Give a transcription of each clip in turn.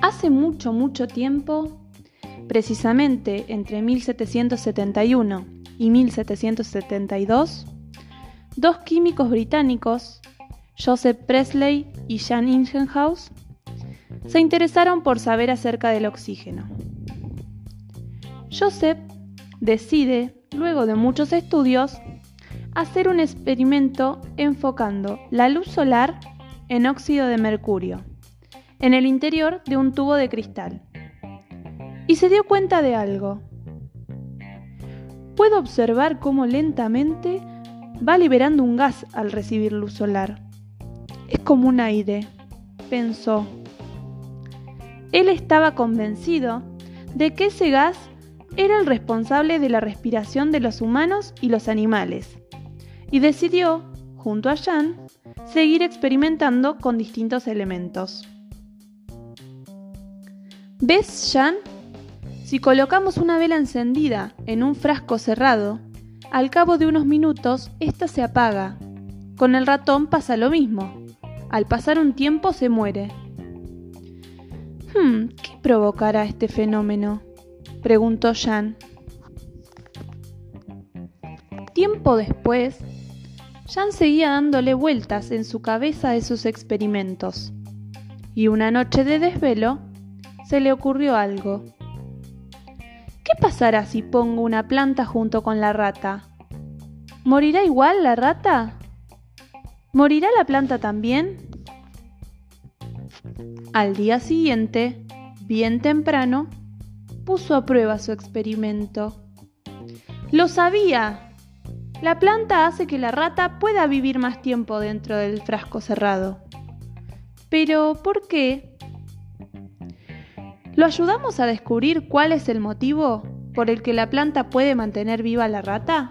Hace mucho, mucho tiempo, precisamente entre 1771 y 1772, dos químicos británicos, Joseph Presley y Jan Ingenhouse, se interesaron por saber acerca del oxígeno. Joseph decide, luego de muchos estudios, hacer un experimento enfocando la luz solar en óxido de mercurio, en el interior de un tubo de cristal. Y se dio cuenta de algo. Puedo observar cómo lentamente va liberando un gas al recibir luz solar. Es como un aire, pensó. Él estaba convencido de que ese gas era el responsable de la respiración de los humanos y los animales, y decidió, junto a Jan, seguir experimentando con distintos elementos. ¿Ves, Jan? Si colocamos una vela encendida en un frasco cerrado, al cabo de unos minutos, ésta se apaga. Con el ratón pasa lo mismo. Al pasar un tiempo se muere. Hmm, ¿qué provocará este fenómeno? preguntó Jan. Tiempo después, Jan seguía dándole vueltas en su cabeza a esos experimentos. Y una noche de desvelo, se le ocurrió algo. ¿Qué pasará si pongo una planta junto con la rata? ¿Morirá igual la rata? ¿Morirá la planta también? Al día siguiente, bien temprano, puso a prueba su experimento. ¡Lo sabía! La planta hace que la rata pueda vivir más tiempo dentro del frasco cerrado. Pero, ¿por qué? ¿Lo ayudamos a descubrir cuál es el motivo por el que la planta puede mantener viva la rata?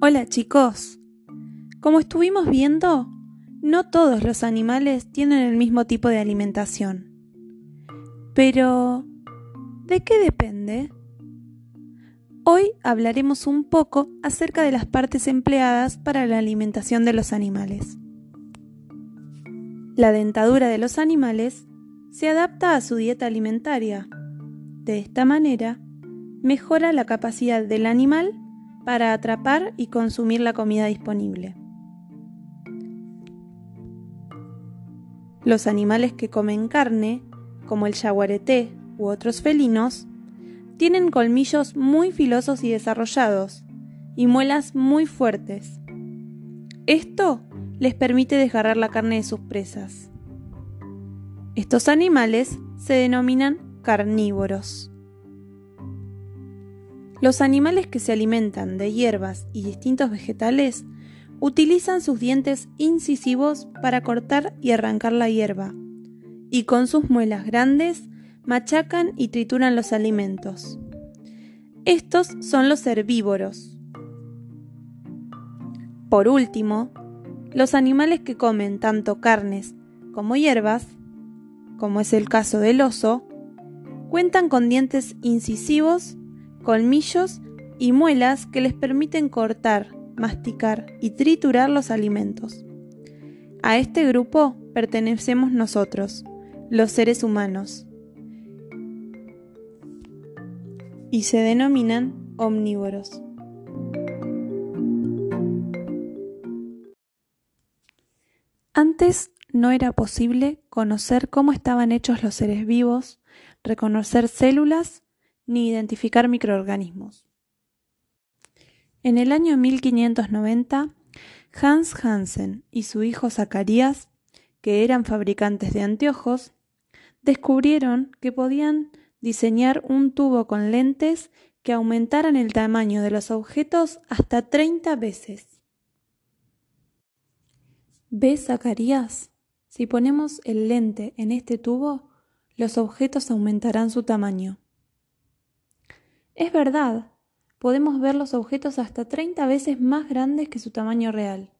Hola chicos. Como estuvimos viendo, no todos los animales tienen el mismo tipo de alimentación. Pero, ¿de qué depende? Hoy hablaremos un poco acerca de las partes empleadas para la alimentación de los animales. La dentadura de los animales se adapta a su dieta alimentaria. De esta manera, mejora la capacidad del animal para atrapar y consumir la comida disponible. Los animales que comen carne, como el yaguareté u otros felinos, tienen colmillos muy filosos y desarrollados, y muelas muy fuertes. Esto les permite desgarrar la carne de sus presas. Estos animales se denominan carnívoros. Los animales que se alimentan de hierbas y distintos vegetales utilizan sus dientes incisivos para cortar y arrancar la hierba, y con sus muelas grandes machacan y trituran los alimentos. Estos son los herbívoros. Por último, los animales que comen tanto carnes como hierbas, como es el caso del oso, cuentan con dientes incisivos, colmillos y muelas que les permiten cortar, masticar y triturar los alimentos. A este grupo pertenecemos nosotros, los seres humanos. y se denominan omnívoros. Antes no era posible conocer cómo estaban hechos los seres vivos, reconocer células ni identificar microorganismos. En el año 1590, Hans Hansen y su hijo Zacarías, que eran fabricantes de anteojos, descubrieron que podían diseñar un tubo con lentes que aumentaran el tamaño de los objetos hasta 30 veces. ¿Ves, Zacarías? Si ponemos el lente en este tubo, los objetos aumentarán su tamaño. Es verdad, podemos ver los objetos hasta 30 veces más grandes que su tamaño real.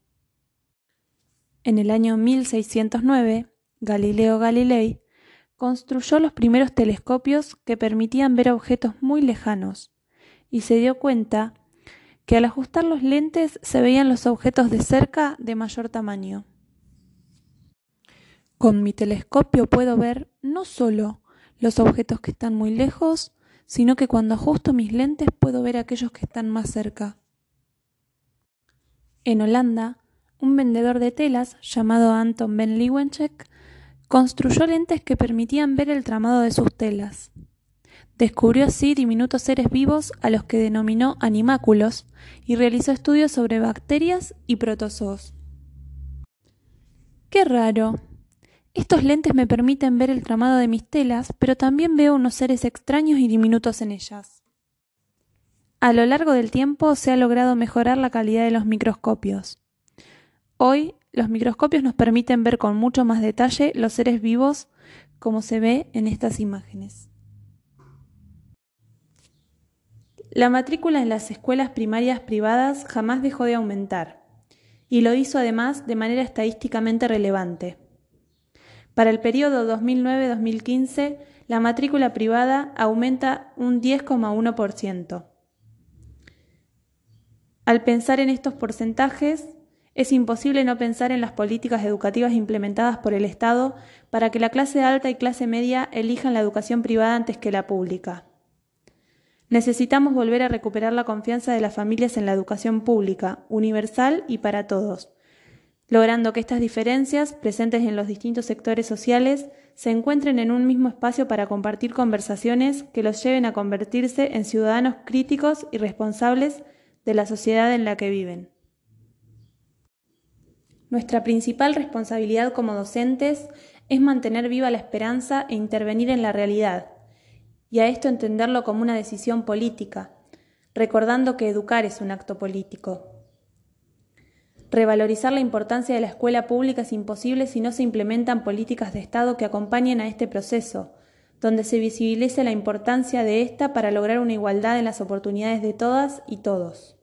En el año 1609, Galileo Galilei construyó los primeros telescopios que permitían ver objetos muy lejanos y se dio cuenta que al ajustar los lentes se veían los objetos de cerca de mayor tamaño. Con mi telescopio puedo ver no solo los objetos que están muy lejos, sino que cuando ajusto mis lentes puedo ver aquellos que están más cerca. En Holanda, un vendedor de telas llamado Anton Ben Leeuwencheck construyó lentes que permitían ver el tramado de sus telas. Descubrió así diminutos seres vivos a los que denominó animáculos y realizó estudios sobre bacterias y protozoos. Qué raro. Estos lentes me permiten ver el tramado de mis telas, pero también veo unos seres extraños y diminutos en ellas. A lo largo del tiempo se ha logrado mejorar la calidad de los microscopios. Hoy los microscopios nos permiten ver con mucho más detalle los seres vivos como se ve en estas imágenes. La matrícula en las escuelas primarias privadas jamás dejó de aumentar, y lo hizo además de manera estadísticamente relevante. Para el periodo 2009-2015, la matrícula privada aumenta un 10,1%. Al pensar en estos porcentajes, es imposible no pensar en las políticas educativas implementadas por el Estado para que la clase alta y clase media elijan la educación privada antes que la pública. Necesitamos volver a recuperar la confianza de las familias en la educación pública, universal y para todos, logrando que estas diferencias, presentes en los distintos sectores sociales, se encuentren en un mismo espacio para compartir conversaciones que los lleven a convertirse en ciudadanos críticos y responsables de la sociedad en la que viven. Nuestra principal responsabilidad como docentes es mantener viva la esperanza e intervenir en la realidad, y a esto entenderlo como una decisión política, recordando que educar es un acto político. Revalorizar la importancia de la escuela pública es imposible si no se implementan políticas de Estado que acompañen a este proceso, donde se visibilice la importancia de esta para lograr una igualdad en las oportunidades de todas y todos.